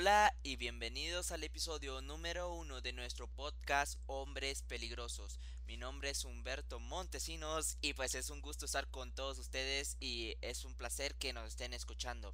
Hola y bienvenidos al episodio número uno de nuestro podcast Hombres Peligrosos. Mi nombre es Humberto Montesinos y pues es un gusto estar con todos ustedes y es un placer que nos estén escuchando.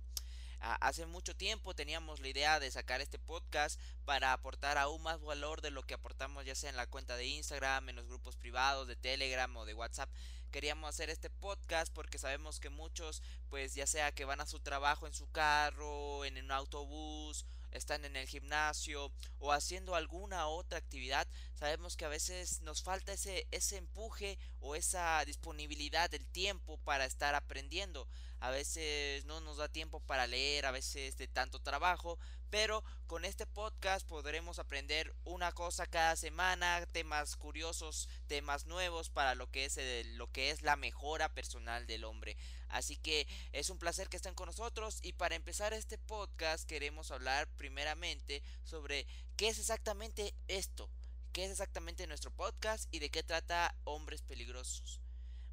Hace mucho tiempo teníamos la idea de sacar este podcast para aportar aún más valor de lo que aportamos ya sea en la cuenta de Instagram, en los grupos privados de Telegram o de WhatsApp. Queríamos hacer este podcast porque sabemos que muchos pues ya sea que van a su trabajo en su carro, en un autobús están en el gimnasio o haciendo alguna otra actividad, sabemos que a veces nos falta ese, ese empuje o esa disponibilidad del tiempo para estar aprendiendo. A veces no nos da tiempo para leer, a veces de tanto trabajo, pero con este podcast podremos aprender una cosa cada semana, temas curiosos, temas nuevos para lo que es lo que es la mejora personal del hombre. Así que es un placer que estén con nosotros y para empezar este podcast queremos hablar primeramente sobre qué es exactamente esto, qué es exactamente nuestro podcast y de qué trata Hombres Peligrosos.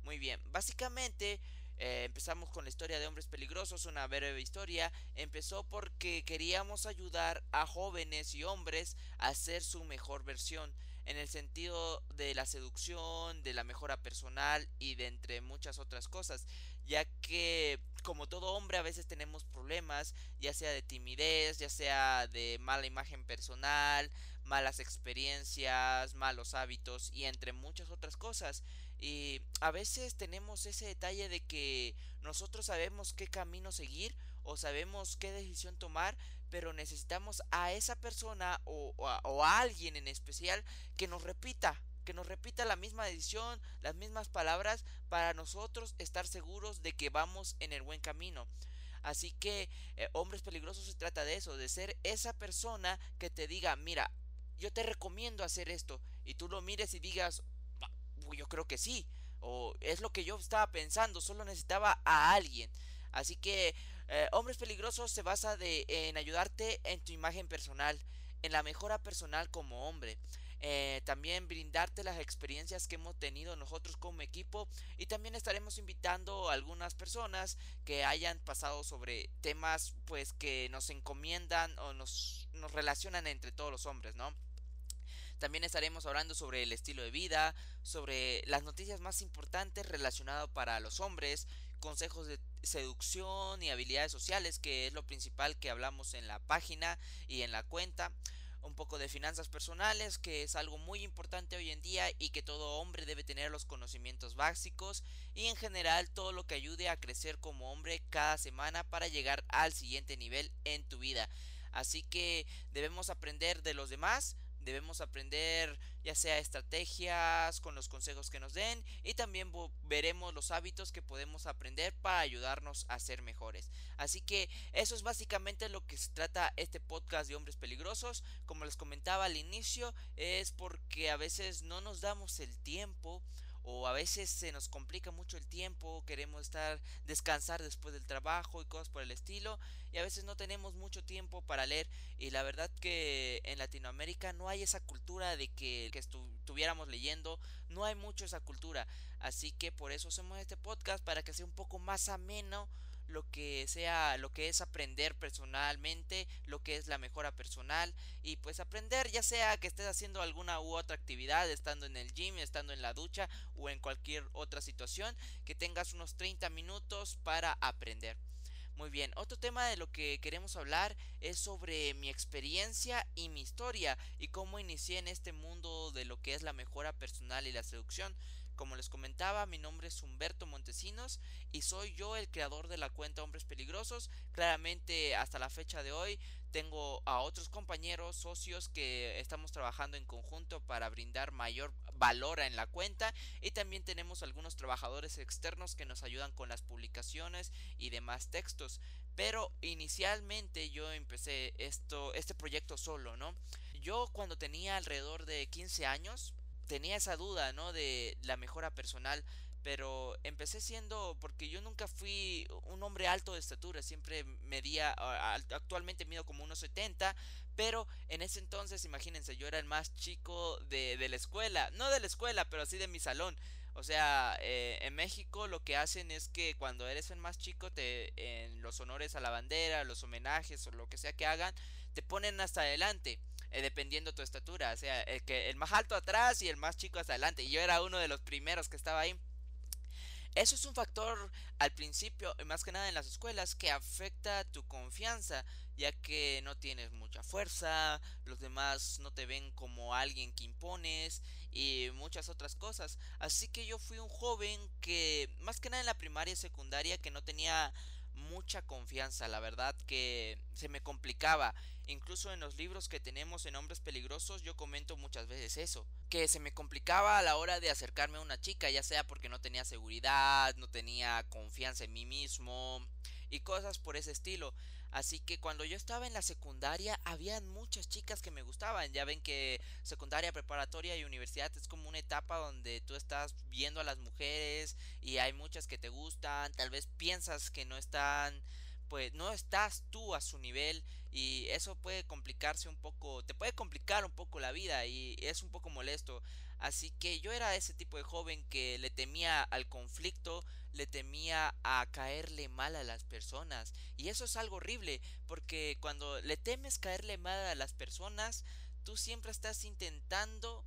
Muy bien, básicamente eh, empezamos con la historia de Hombres Peligrosos, una breve historia. Empezó porque queríamos ayudar a jóvenes y hombres a ser su mejor versión, en el sentido de la seducción, de la mejora personal y de entre muchas otras cosas, ya que como todo hombre a veces tenemos problemas, ya sea de timidez, ya sea de mala imagen personal, malas experiencias, malos hábitos y entre muchas otras cosas. Y a veces tenemos ese detalle de que nosotros sabemos qué camino seguir o sabemos qué decisión tomar, pero necesitamos a esa persona o, o a alguien en especial que nos repita que nos repita la misma decisión, las mismas palabras, para nosotros estar seguros de que vamos en el buen camino. Así que eh, hombres peligrosos se trata de eso, de ser esa persona que te diga, mira, yo te recomiendo hacer esto, y tú lo mires y digas, yo creo que sí, o es lo que yo estaba pensando, solo necesitaba a alguien. Así que eh, Hombres Peligrosos se basa de, en ayudarte en tu imagen personal, en la mejora personal como hombre. Eh, también brindarte las experiencias que hemos tenido nosotros como equipo y también estaremos invitando a algunas personas que hayan pasado sobre temas pues que nos encomiendan o nos, nos relacionan entre todos los hombres, ¿no? También estaremos hablando sobre el estilo de vida, sobre las noticias más importantes relacionadas para los hombres, consejos de seducción y habilidades sociales, que es lo principal que hablamos en la página y en la cuenta un poco de finanzas personales, que es algo muy importante hoy en día y que todo hombre debe tener los conocimientos básicos y en general todo lo que ayude a crecer como hombre cada semana para llegar al siguiente nivel en tu vida. Así que debemos aprender de los demás, debemos aprender ya sea estrategias con los consejos que nos den y también veremos los hábitos que podemos aprender para ayudarnos a ser mejores. Así que eso es básicamente lo que se trata este podcast de hombres peligrosos. Como les comentaba al inicio, es porque a veces no nos damos el tiempo o a veces se nos complica mucho el tiempo, queremos estar descansar después del trabajo y cosas por el estilo y a veces no tenemos mucho tiempo para leer y la verdad que en Latinoamérica no hay esa cultura de que, que estuviéramos leyendo, no hay mucho esa cultura, así que por eso hacemos este podcast para que sea un poco más ameno lo que sea, lo que es aprender personalmente, lo que es la mejora personal y pues aprender ya sea que estés haciendo alguna u otra actividad, estando en el gym, estando en la ducha o en cualquier otra situación, que tengas unos 30 minutos para aprender. Muy bien, otro tema de lo que queremos hablar es sobre mi experiencia y mi historia y cómo inicié en este mundo de lo que es la mejora personal y la seducción. Como les comentaba, mi nombre es Humberto Montesinos y soy yo el creador de la cuenta Hombres Peligrosos. Claramente hasta la fecha de hoy tengo a otros compañeros, socios que estamos trabajando en conjunto para brindar mayor valor en la cuenta y también tenemos algunos trabajadores externos que nos ayudan con las publicaciones y demás textos. Pero inicialmente yo empecé esto, este proyecto solo, ¿no? Yo cuando tenía alrededor de 15 años, tenía esa duda, ¿no? De la mejora personal. Pero empecé siendo, porque yo nunca fui un hombre alto de estatura, siempre medía, actualmente mido como unos 70, pero en ese entonces, imagínense, yo era el más chico de, de la escuela, no de la escuela, pero así de mi salón. O sea, eh, en México lo que hacen es que cuando eres el más chico, te, en los honores a la bandera, los homenajes o lo que sea que hagan, te ponen hasta adelante. Eh, dependiendo tu estatura, o sea, el, que, el más alto atrás y el más chico hasta adelante. Y yo era uno de los primeros que estaba ahí. Eso es un factor al principio, más que nada en las escuelas, que afecta tu confianza, ya que no tienes mucha fuerza, los demás no te ven como alguien que impones y muchas otras cosas. Así que yo fui un joven que, más que nada en la primaria y secundaria, que no tenía mucha confianza, la verdad que se me complicaba. Incluso en los libros que tenemos en Hombres Peligrosos yo comento muchas veces eso, que se me complicaba a la hora de acercarme a una chica, ya sea porque no tenía seguridad, no tenía confianza en mí mismo y cosas por ese estilo. Así que cuando yo estaba en la secundaria, habían muchas chicas que me gustaban. Ya ven que secundaria, preparatoria y universidad es como una etapa donde tú estás viendo a las mujeres y hay muchas que te gustan. Tal vez piensas que no están, pues no estás tú a su nivel y eso puede complicarse un poco, te puede complicar un poco la vida y es un poco molesto. Así que yo era ese tipo de joven que le temía al conflicto, le temía a caerle mal a las personas. Y eso es algo horrible, porque cuando le temes caerle mal a las personas, tú siempre estás intentando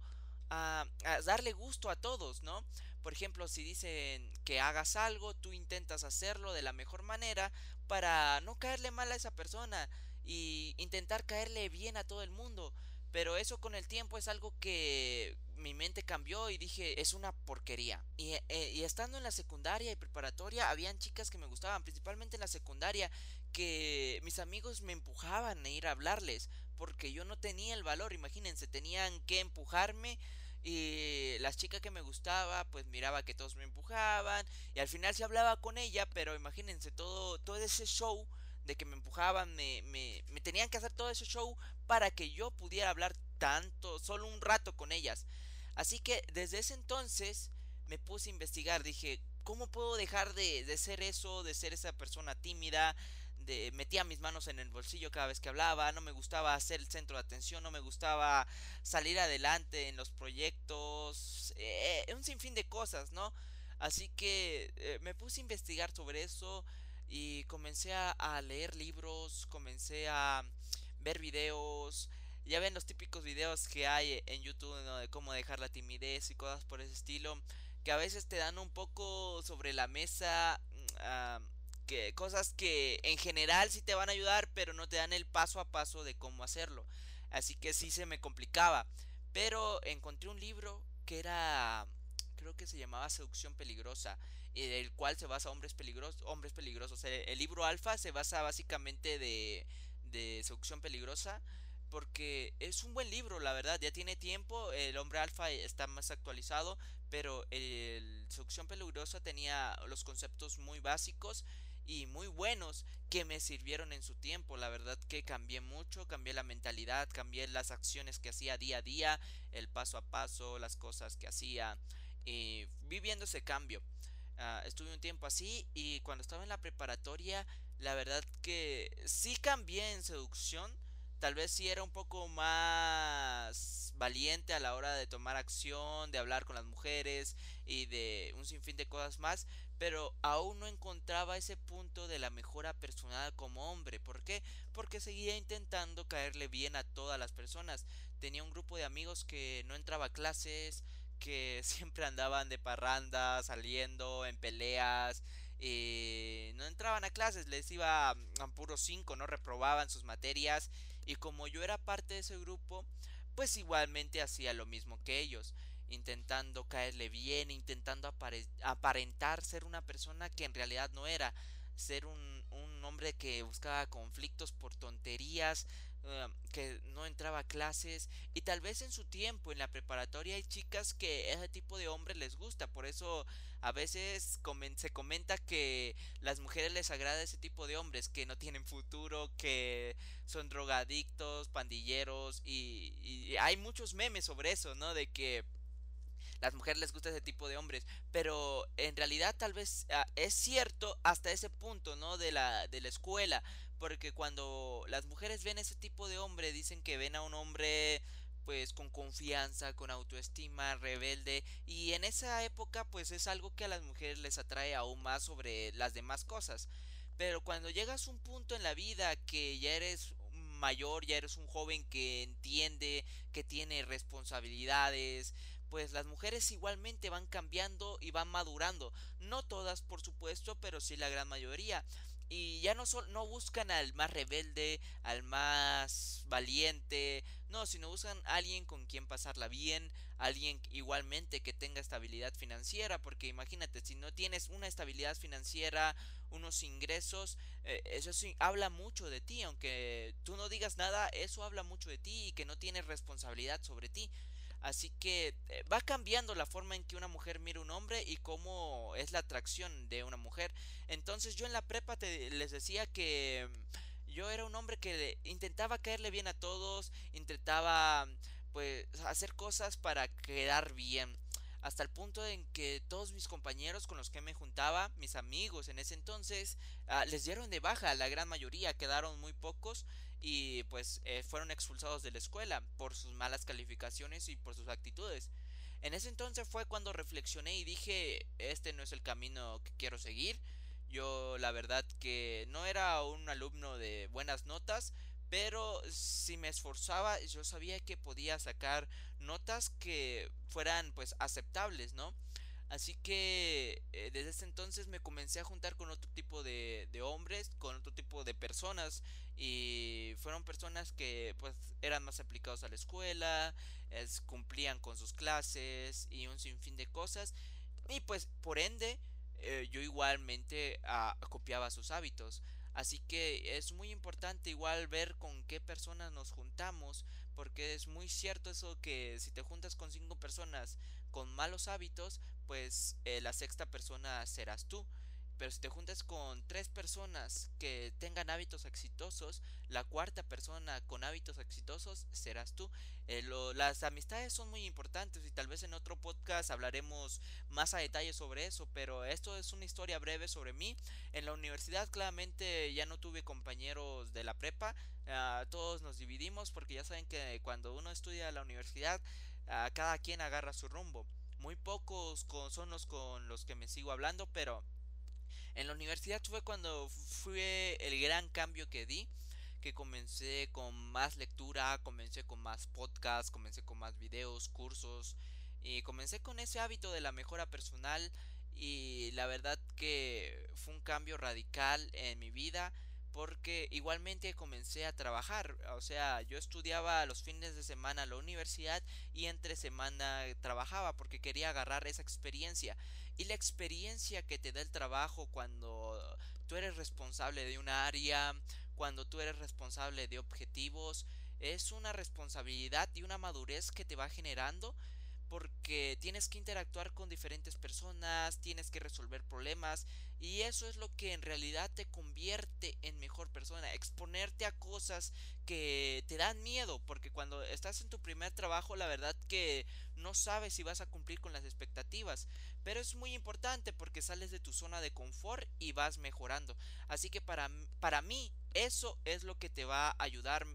a, a darle gusto a todos, ¿no? Por ejemplo, si dicen que hagas algo, tú intentas hacerlo de la mejor manera para no caerle mal a esa persona y intentar caerle bien a todo el mundo. Pero eso con el tiempo es algo que mi mente cambió y dije, es una porquería. Y, eh, y, estando en la secundaria y preparatoria, habían chicas que me gustaban, principalmente en la secundaria, que mis amigos me empujaban a ir a hablarles, porque yo no tenía el valor, imagínense, tenían que empujarme. Y las chicas que me gustaba, pues miraba que todos me empujaban. Y al final se hablaba con ella, pero imagínense todo, todo ese show de que me empujaban, me, me, me tenían que hacer todo ese show para que yo pudiera hablar tanto, solo un rato con ellas. Así que desde ese entonces me puse a investigar, dije, ¿cómo puedo dejar de, de ser eso, de ser esa persona tímida? De, metía mis manos en el bolsillo cada vez que hablaba, no me gustaba ser el centro de atención, no me gustaba salir adelante en los proyectos, eh, un sinfín de cosas, ¿no? Así que eh, me puse a investigar sobre eso, y comencé a, leer libros, comencé a ver videos. Ya ven los típicos videos que hay en YouTube de cómo dejar la timidez y cosas por ese estilo. Que a veces te dan un poco sobre la mesa uh, que, cosas que en general sí te van a ayudar, pero no te dan el paso a paso de cómo hacerlo. Así que sí se me complicaba. Pero encontré un libro que era, creo que se llamaba Seducción Peligrosa el cual se basa Hombres Peligrosos. Hombres peligrosos. El, libro Alfa se basa básicamente de, de Seducción Peligrosa porque es un buen libro, la verdad, ya tiene tiempo, el hombre alfa está más actualizado, pero el Seducción Peligrosa tenía los conceptos muy básicos y muy buenos que me sirvieron en su tiempo, la verdad que cambié mucho, cambié la mentalidad, cambié las acciones que hacía día a día, el paso a paso, las cosas que hacía, y viviendo ese cambio. Ah, estuve un tiempo así y cuando estaba en la preparatoria, la verdad que sí cambié en seducción. Tal vez sí era un poco más valiente a la hora de tomar acción, de hablar con las mujeres y de un sinfín de cosas más, pero aún no encontraba ese punto de la mejora personal como hombre. ¿Por qué? Porque seguía intentando caerle bien a todas las personas. Tenía un grupo de amigos que no entraba a clases, que siempre andaban de parranda, saliendo en peleas, y no entraban a clases, les iba a, puro 5, no reprobaban sus materias y como yo era parte de ese grupo, pues igualmente hacía lo mismo que ellos, intentando caerle bien, intentando aparentar ser una persona que en realidad no era, ser un, hombre que buscaba conflictos por tonterías, eh, que no entraba a clases. Y tal vez en su tiempo en la preparatoria hay chicas que ese tipo de hombres les gusta, por eso a veces se comenta que las mujeres les agrada ese tipo de hombres que no tienen futuro, que son drogadictos, pandilleros y hay muchos memes sobre eso, ¿no? De que las mujeres les gusta ese tipo de hombres, pero en realidad tal vez ah, es cierto hasta ese punto, ¿no? De la, de la escuela, porque cuando las mujeres ven ese tipo de hombre, dicen que ven a un hombre pues con confianza, con autoestima, rebelde y en esa época pues es algo que a las mujeres les atrae aún más sobre las demás cosas. Pero cuando llegas a un punto en la vida que ya eres mayor, ya eres un joven que entiende, que tiene responsabilidades, pues las mujeres igualmente van cambiando y van madurando. No todas, por supuesto, pero sí la gran mayoría. Y ya no, no buscan al más rebelde, al más valiente, no, sino buscan a alguien con quien pasarla bien, alguien igualmente que tenga estabilidad financiera, porque imagínate, si no tienes una estabilidad financiera, unos ingresos, eh, eso sí, habla mucho de ti, aunque tú no digas nada, eso habla mucho de ti y que no tienes responsabilidad sobre ti. Así que eh, va cambiando la forma en que una mujer mira un hombre y cómo es la atracción de una mujer. Entonces yo en la prepa te, les decía que mm, yo era un hombre que intentaba caerle bien a todos, intentaba pues hacer cosas para quedar bien. Hasta el punto en que todos mis compañeros con los que me juntaba, mis amigos en ese entonces, ah, les dieron de baja, la gran mayoría, quedaron muy pocos y pues eh, fueron expulsados de la escuela por sus malas calificaciones y por sus actitudes. En ese entonces fue cuando reflexioné y dije, este no es el camino que quiero seguir. Yo la verdad que no era un alumno de buenas notas, pero si me esforzaba yo sabía que podía sacar notas que fueran pues aceptables, ¿no? Así que eh, desde ese entonces me comencé a juntar con otro tipo de, hombres, con otro tipo de personas y fueron personas que pues eran más aplicados a la escuela, es, cumplían con sus clases y un sinfín de cosas y pues por ende eh, yo igualmente ah, copiaba sus hábitos. Así que es muy importante igual ver con qué personas nos juntamos, porque es muy cierto eso que si te juntas con cinco personas con malos hábitos, pues eh, la sexta persona serás tú. Pero si te juntas con tres personas que tengan hábitos exitosos, la cuarta persona con hábitos exitosos serás tú. Eh, las amistades son muy importantes y tal vez en otro podcast hablaremos más a detalle sobre eso, pero esto es una historia breve sobre mí. En la universidad claramente ya no tuve compañeros de la prepa, ah, todos nos dividimos porque ya saben que cuando uno estudia en la universidad, ah, cada quien agarra su rumbo. Muy pocos son los con los que me sigo hablando, pero en la universidad fue cuando fue el gran cambio que di, que comencé con más lectura, comencé con más podcasts, comencé con más videos, cursos y comencé con ese hábito de la mejora personal y la verdad que fue un cambio radical en mi vida porque igualmente comencé a trabajar, o sea, yo estudiaba los fines de semana en la universidad y entre semana trabajaba porque quería agarrar esa experiencia. Y la experiencia que te da el trabajo cuando tú eres responsable de una área, cuando tú eres responsable de objetivos, es una responsabilidad y una madurez que te va generando porque tienes que interactuar con diferentes personas, tienes que resolver problemas y eso es lo que en realidad te convierte en mejor persona, exponerte a cosas que te dan miedo, porque cuando estás en tu primer trabajo la verdad que no sabes si vas a cumplir con las expectativas, pero es muy importante porque sales de tu zona de confort y vas mejorando. Así que para, para mí eso es lo que te va a ayudar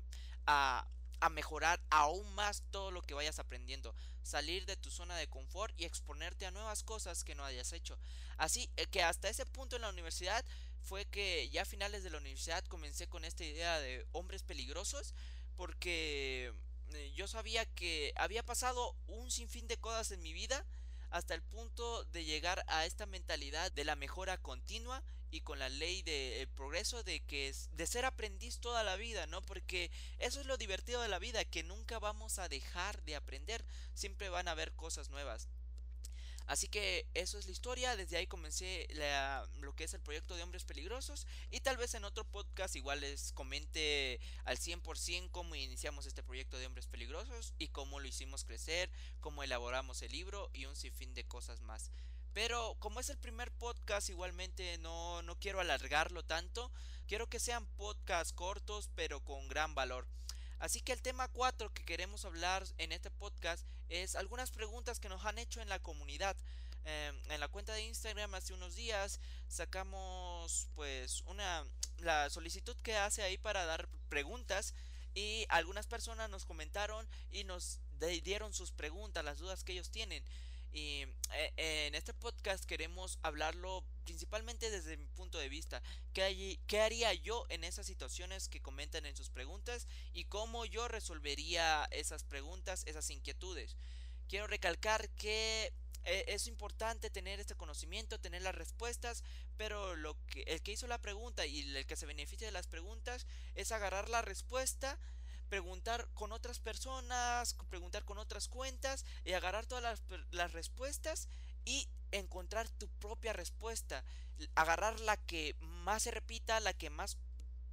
a a mejorar aún más todo lo que vayas aprendiendo, salir de tu zona de confort y exponerte a nuevas cosas que no hayas hecho. Así eh, que hasta ese punto en la universidad fue que ya a finales de la universidad comencé con esta idea de hombres peligrosos porque eh, yo sabía que había pasado un sinfín de cosas en mi vida hasta el punto de llegar a esta mentalidad de la mejora continua y con la ley del progreso de que es de ser aprendiz toda la vida, ¿no? Porque eso es lo divertido de la vida, que nunca vamos a dejar de aprender, siempre van a haber cosas nuevas. Así que eso es la historia, desde ahí comencé lo que es el proyecto de Hombres Peligrosos y tal vez en otro podcast igual les comente al 100% cómo iniciamos este proyecto de Hombres Peligrosos y cómo lo hicimos crecer, cómo elaboramos el libro y un sinfín de cosas más. Pero como es el primer podcast, igualmente no, no quiero alargarlo tanto. Quiero que sean podcasts cortos, pero con gran valor. Así que el tema 4 que queremos hablar en este podcast es algunas preguntas que nos han hecho en la comunidad. Em, en la cuenta de Instagram hace unos días sacamos pues una la solicitud que hace ahí para dar preguntas y algunas personas nos comentaron y nos dieron sus preguntas, las dudas que ellos tienen. Y eh, en este podcast queremos hablarlo principalmente desde mi punto de vista. ¿Qué, ¿Qué, haría yo en esas situaciones que comentan en sus preguntas? Y cómo yo resolvería esas preguntas, esas inquietudes. Quiero recalcar que eh, es importante tener este conocimiento, tener las respuestas, pero lo que el que hizo la pregunta y el que se beneficia de las preguntas es agarrar la respuesta preguntar con otras personas, preguntar con otras cuentas y agarrar todas las, las respuestas y encontrar tu propia respuesta. Agarrar la que más se repita, la que más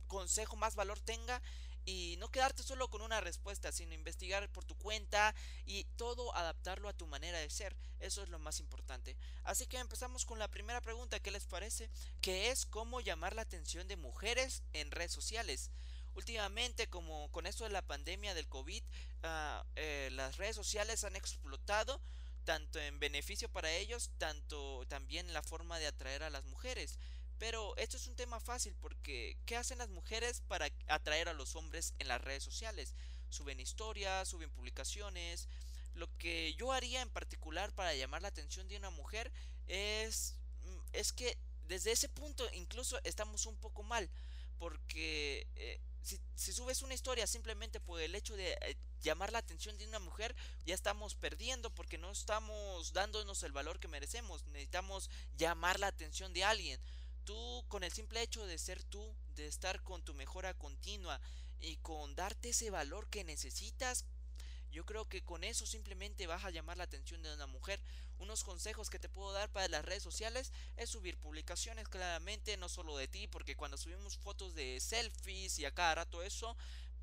consejo, más valor tenga y no quedarte solo con una respuesta, sino investigar por tu cuenta y todo adaptarlo a tu manera de ser. Eso es lo más importante. Así que empezamos con la primera pregunta, ¿qué les parece? Que es cómo llamar la atención de mujeres en redes sociales últimamente como con esto de la pandemia del COVID, ah, eh, las redes sociales han explotado tanto en beneficio para ellos, tanto también la forma de atraer a las mujeres. Pero esto es un tema fácil porque ¿qué hacen las mujeres para atraer a los hombres en las redes sociales? Suben historias, suben publicaciones. Lo que yo haría en particular para llamar la atención de una mujer es, mm, es que desde ese punto incluso estamos un poco mal porque eh, si, subes una historia simplemente por el hecho de eh, llamar la atención de una mujer, ya estamos perdiendo porque no estamos dándonos el valor que merecemos. Necesitamos llamar la atención de alguien. Tú con el simple hecho de ser tú, de estar con tu mejora continua y con darte ese valor que necesitas, yo creo que con eso simplemente vas a llamar la atención de una mujer. Unos consejos que te puedo dar para las redes sociales es subir publicaciones claramente, no solo de ti, porque cuando subimos fotos de selfies y a cada rato eso,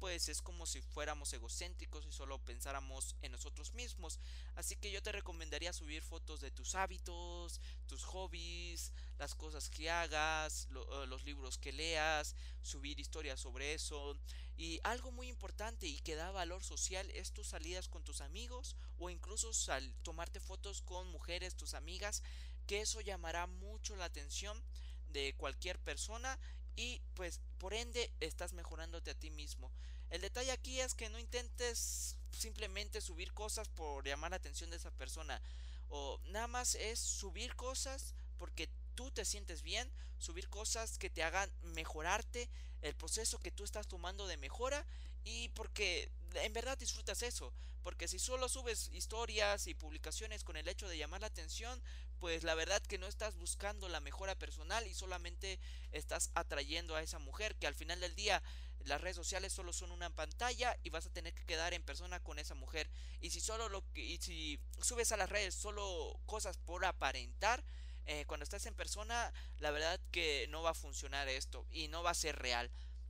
pues es como si fuéramos egocéntricos y solo pensáramos en nosotros mismos. Así que yo te recomendaría subir fotos de tus hábitos, tus hobbies, las cosas que hagas, eh, los libros que leas, subir historias sobre eso. Y algo muy importante y que da valor social es tus salidas con tus amigos o incluso tomarte fotos con mujeres, tus amigas, que eso llamará mucho la atención de cualquier persona y pues por ende estás mejorándote a ti mismo. El detalle aquí es que no intentes simplemente subir cosas por llamar la atención de esa persona. O nada más es subir cosas porque tú te sientes bien, subir cosas que te hagan mejorarte, el proceso que tú estás tomando de mejora y porque en verdad disfrutas eso. Porque si solo subes historias y publicaciones con el hecho de llamar la atención, pues la verdad que no estás buscando la mejora personal y solamente estás atrayendo a esa mujer que al final del día las redes sociales solo son una pantalla y vas a tener que quedar en persona con esa mujer. Y si solo lo que, y si subes a las redes solo cosas por aparentar, eh, cuando estás en persona, la verdad que no va a funcionar esto y no va a ser real.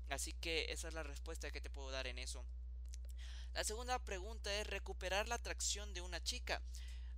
Así que esa es la respuesta que te puedo dar en eso. La segunda pregunta es recuperar la atracción de una chica.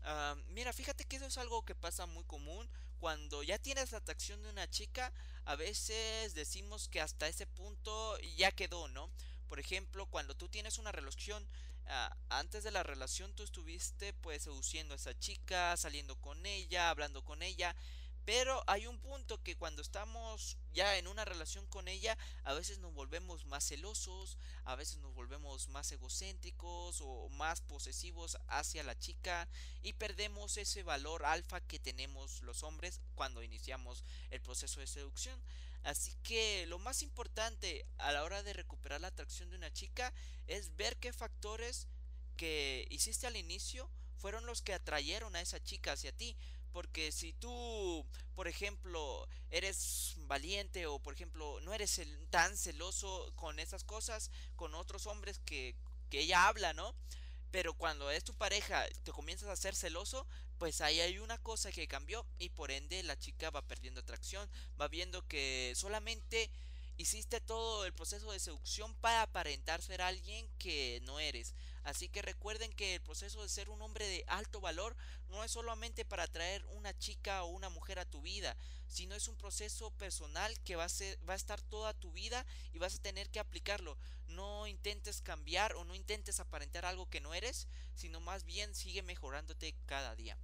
Ah, mira, fíjate que eso es algo que pasa muy común. Cuando ya tienes la atracción de una chica, a veces decimos que hasta ese punto ya quedó, ¿no? Por ejemplo, cuando tú tienes una relación, ah, antes de la relación tú estuviste pues seduciendo a esa chica, saliendo con ella, hablando con ella, pero hay un punto que cuando estamos ya en una relación con ella, a veces nos volvemos más celosos, a veces nos volvemos más egocéntricos o más posesivos hacia la chica y perdemos ese valor alfa que tenemos los hombres cuando iniciamos el proceso de seducción. Así que lo más importante a la hora de recuperar la atracción de una chica es ver qué factores que hiciste al inicio fueron los que atrayeron a esa chica hacia ti. Porque si tú, por ejemplo, eres valiente o, por ejemplo, no eres tan celoso con esas cosas, con otros hombres que, que ella habla, ¿no? Pero cuando es tu pareja, te comienzas a ser celoso, pues ahí hay una cosa que cambió y por ende la chica va perdiendo atracción, va viendo que solamente hiciste todo el proceso de seducción para aparentar ser alguien que no eres. Así que recuerden que el proceso de ser un hombre de alto valor no es solamente para atraer una chica o una mujer a tu vida, sino es un proceso personal que va a, va a estar toda tu vida y vas a tener que aplicarlo. No intentes cambiar o no intentes aparentar algo que no eres, sino más bien sigue mejorándote cada día.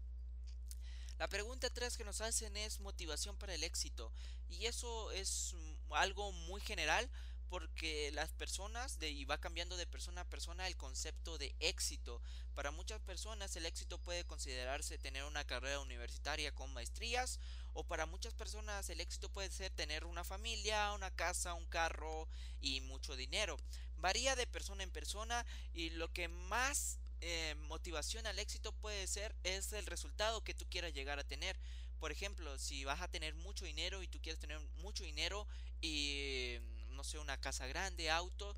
La pregunta 3 que nos hacen es motivación para el éxito. Y eso es algo muy general porque las personas de, y va cambiando de persona a persona el concepto de éxito. Para muchas personas el éxito puede considerarse tener una carrera universitaria con maestrías o para muchas personas el éxito puede ser tener una familia, una casa, un carro y mucho dinero. Varía de persona en persona y lo que más eh, motivación al éxito puede ser es el resultado que tú quieras llegar a tener. Por ejemplo, si vas a tener mucho dinero y tú quieres tener mucho dinero y no sé, una casa grande, auto,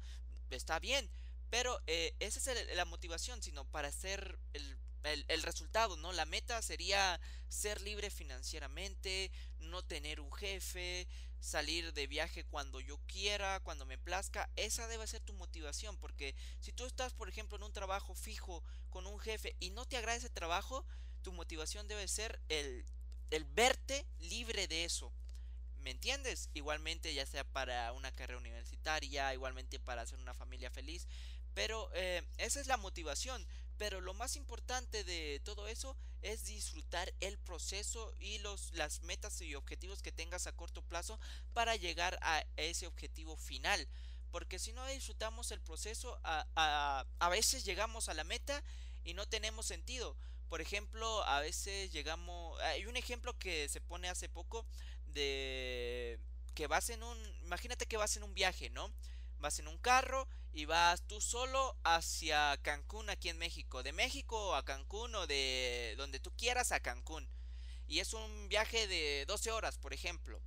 está bien. Pero eh, esa es la motivación, sino para hacer el, el, resultado, ¿no? La meta sería ser libre financieramente, no tener un jefe, salir de viaje cuando yo quiera, cuando me plazca. Esa debe ser tu motivación, porque si tú estás, por ejemplo, en un trabajo fijo con un jefe y no te agrada ese trabajo, tu motivación debe ser el, el verte libre de eso. ¿Me entiendes? Igualmente ya sea para una carrera universitaria, igualmente para hacer una familia feliz. Pero eh, esa es la motivación. Pero lo más importante de todo eso es disfrutar el proceso y los, las metas y objetivos que tengas a corto plazo para llegar a ese objetivo final. Porque si no disfrutamos el proceso, a, a, a veces llegamos a la meta y no tenemos sentido. Por ejemplo, a veces llegamos... Hay un ejemplo que se pone hace poco de que vas en un... Imagínate que vas en un viaje, ¿no? Vas en un carro y vas tú solo hacia Cancún aquí en México. De México a Cancún o de donde tú quieras a Cancún. Y es un viaje de 12 horas, por ejemplo.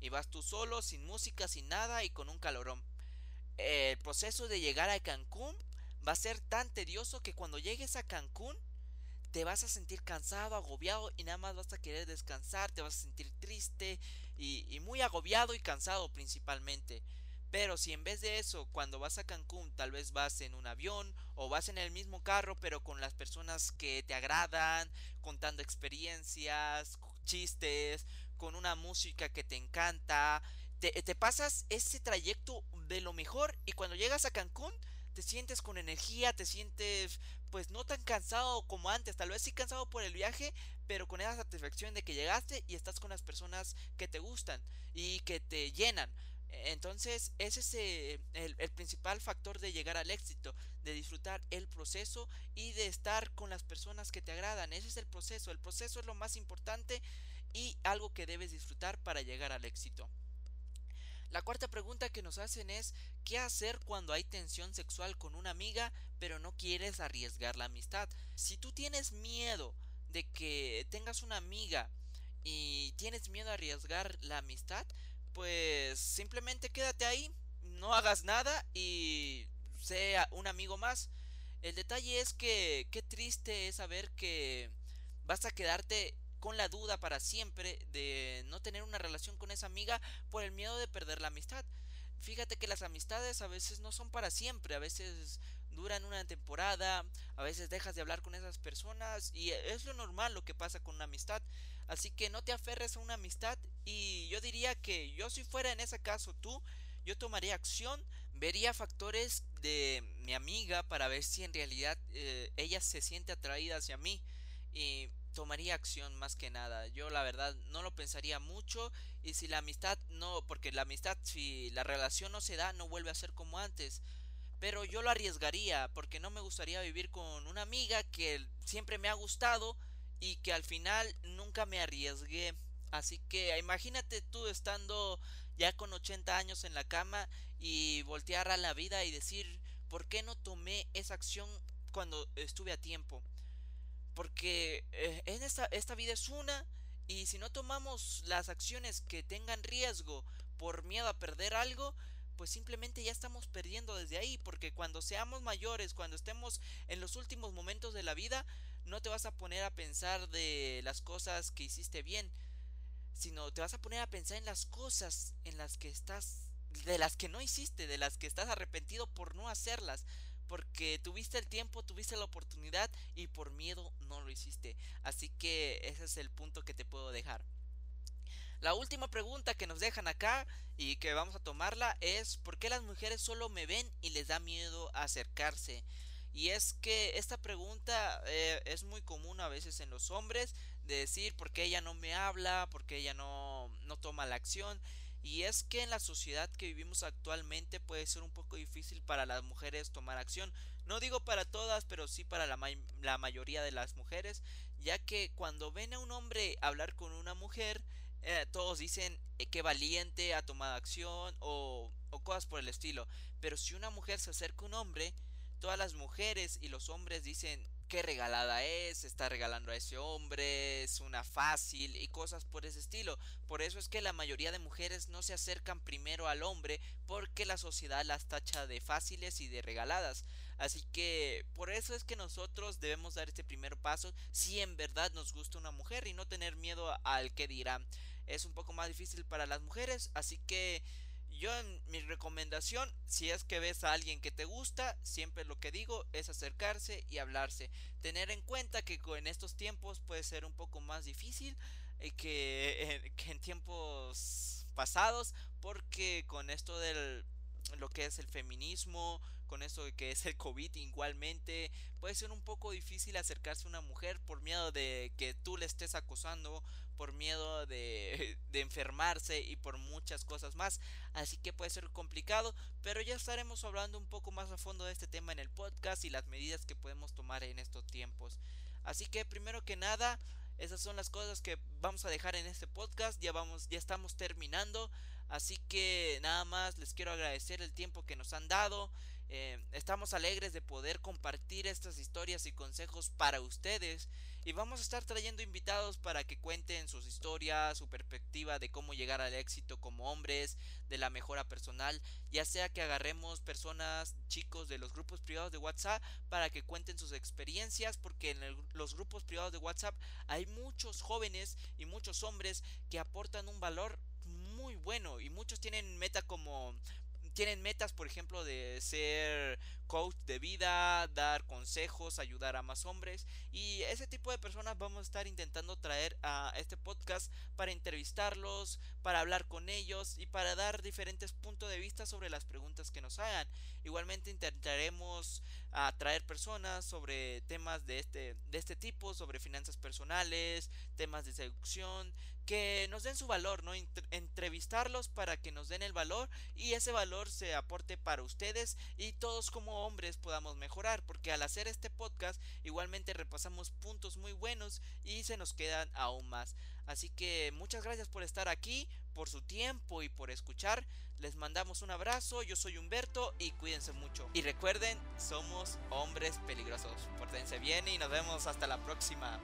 Y vas tú solo, sin música, sin nada y con un calorón. El proceso de llegar a Cancún va a ser tan tedioso que cuando llegues a Cancún te vas a sentir cansado, agobiado y nada más vas a querer descansar, te vas a sentir triste y, muy agobiado y cansado principalmente. Pero si en vez de eso, cuando vas a Cancún, tal vez vas en un avión o vas en el mismo carro, pero con las personas que te agradan, contando experiencias, chistes, con una música que te encanta, te pasas ese trayecto de lo mejor y cuando llegas a Cancún, te sientes con energía, te sientes pues no tan cansado como antes, tal vez sí cansado por el viaje, pero con esa satisfacción de que llegaste y estás con las personas que te gustan y que te llenan. Entonces, ese es eh, el, el, principal factor de llegar al éxito, de disfrutar el proceso y de estar con las personas que te agradan. Ese es el proceso. El proceso es lo más importante y algo que debes disfrutar para llegar al éxito. La cuarta pregunta que nos hacen es ¿qué hacer cuando hay tensión sexual con una amiga pero no quieres arriesgar la amistad? Si tú tienes miedo de que tengas una amiga y tienes miedo a arriesgar la amistad, pues simplemente quédate ahí, no hagas nada y sea un amigo más. El detalle es que qué triste es saber que vas a quedarte con la duda para siempre de no tener una relación con esa amiga por el miedo de perder la amistad. Fíjate que las amistades a veces no son para siempre, a veces duran una temporada, a veces dejas de hablar con esas personas y es lo normal lo que pasa con una amistad. Así que no te aferres a una amistad y yo diría que yo si fuera en ese caso tú, yo tomaría acción, vería factores de mi amiga para ver si en realidad eh, ella se siente atraída hacia mí y tomaría acción más que nada. Yo la verdad no lo pensaría mucho y si la amistad no, porque la amistad si la relación no se da no vuelve a ser como antes. Pero yo lo arriesgaría porque no me gustaría vivir con una amiga que siempre me ha gustado y que al final nunca me arriesgué. Así que imagínate tú estando ya con 80 años en la cama y voltear a la vida y decir, ¿por qué no tomé esa acción cuando estuve a tiempo? Porque eh, en esta, esta vida es una y si no tomamos las acciones que tengan riesgo por miedo a perder algo, pues simplemente ya estamos perdiendo desde ahí, porque cuando seamos mayores, cuando estemos en los últimos momentos de la vida, no te vas a poner a pensar de las cosas que hiciste bien, sino te vas a poner a pensar en las cosas en las que estás, de las que no hiciste, de las que estás arrepentido por no hacerlas, porque tuviste el tiempo, tuviste la oportunidad y por miedo no lo hiciste. Así que ese es el punto que te puedo dejar. La última pregunta que nos dejan acá y que vamos a tomarla es ¿por qué las mujeres solo me ven y les da miedo acercarse? Y es que esta pregunta eh, es muy común a veces en los hombres de decir por qué ella no me habla, por qué ella no, no toma la acción. Y es que en la sociedad que vivimos actualmente puede ser un poco difícil para las mujeres tomar acción. No digo para todas, pero sí para la, la mayoría de las mujeres, ya que cuando ven a un hombre hablar con una mujer, eh, todos dicen eh, que valiente, ha tomado acción o, o cosas por el estilo. Pero si una mujer se acerca a un hombre, todas las mujeres y los hombres dicen qué regalada es, está regalando a ese hombre, es una fácil y cosas por ese estilo. Por eso es que la mayoría de mujeres no se acercan primero al hombre porque la sociedad las tacha de fáciles y de regaladas. Así que por eso es que nosotros debemos dar este primer paso si en verdad nos gusta una mujer y no tener miedo al que dirán. Es un poco más difícil para las mujeres, así que yo en mi recomendación, si es que ves a alguien que te gusta, siempre lo que digo es acercarse y hablarse. Tener en cuenta que en estos tiempos puede ser un poco más difícil eh, que, que en tiempos pasados, porque con esto del lo que es el feminismo, con esto de que es el COVID igualmente, puede ser un poco difícil acercarse a una mujer por miedo de que tú le estés acosando, por miedo de, de enfermarse y por muchas cosas más. Así que puede ser complicado, pero ya estaremos hablando un poco más a fondo de este tema en el podcast y las medidas que podemos tomar en estos tiempos. Así que primero que nada, esas son las cosas que vamos a dejar en este podcast. Ya vamos, ya estamos terminando. Así que nada más les quiero agradecer el tiempo que nos han dado. Eh, estamos alegres de poder compartir estas historias y consejos para ustedes y vamos a estar trayendo invitados para que cuenten sus historias, su perspectiva de cómo llegar al éxito como hombres, de la mejora personal, ya sea que agarremos personas, chicos de los grupos privados de WhatsApp para que cuenten sus experiencias, porque en los grupos privados de WhatsApp hay muchos jóvenes y muchos hombres que aportan un valor muy bueno y muchos tienen meta como tienen metas, por ejemplo, de ser coach de vida, dar consejos, ayudar a más hombres. Y ese tipo de personas vamos a estar intentando traer a este podcast para entrevistarlos, para hablar con ellos y para dar diferentes puntos de vista sobre las preguntas que nos hagan. Igualmente intentaremos atraer personas sobre temas de este, de este tipo, sobre finanzas personales, temas de seducción, que nos den su valor, ¿no? entrevistarlos para que nos den el valor y ese valor se aporte para ustedes y todos como hombres podamos mejorar, porque al hacer este podcast igualmente repasamos puntos muy buenos y se nos quedan aún más. Así que muchas gracias por estar aquí, por su tiempo y por escuchar. Les mandamos un abrazo, yo soy Humberto y cuídense mucho. Y recuerden, somos hombres peligrosos. Pórtense bien y nos vemos hasta la próxima.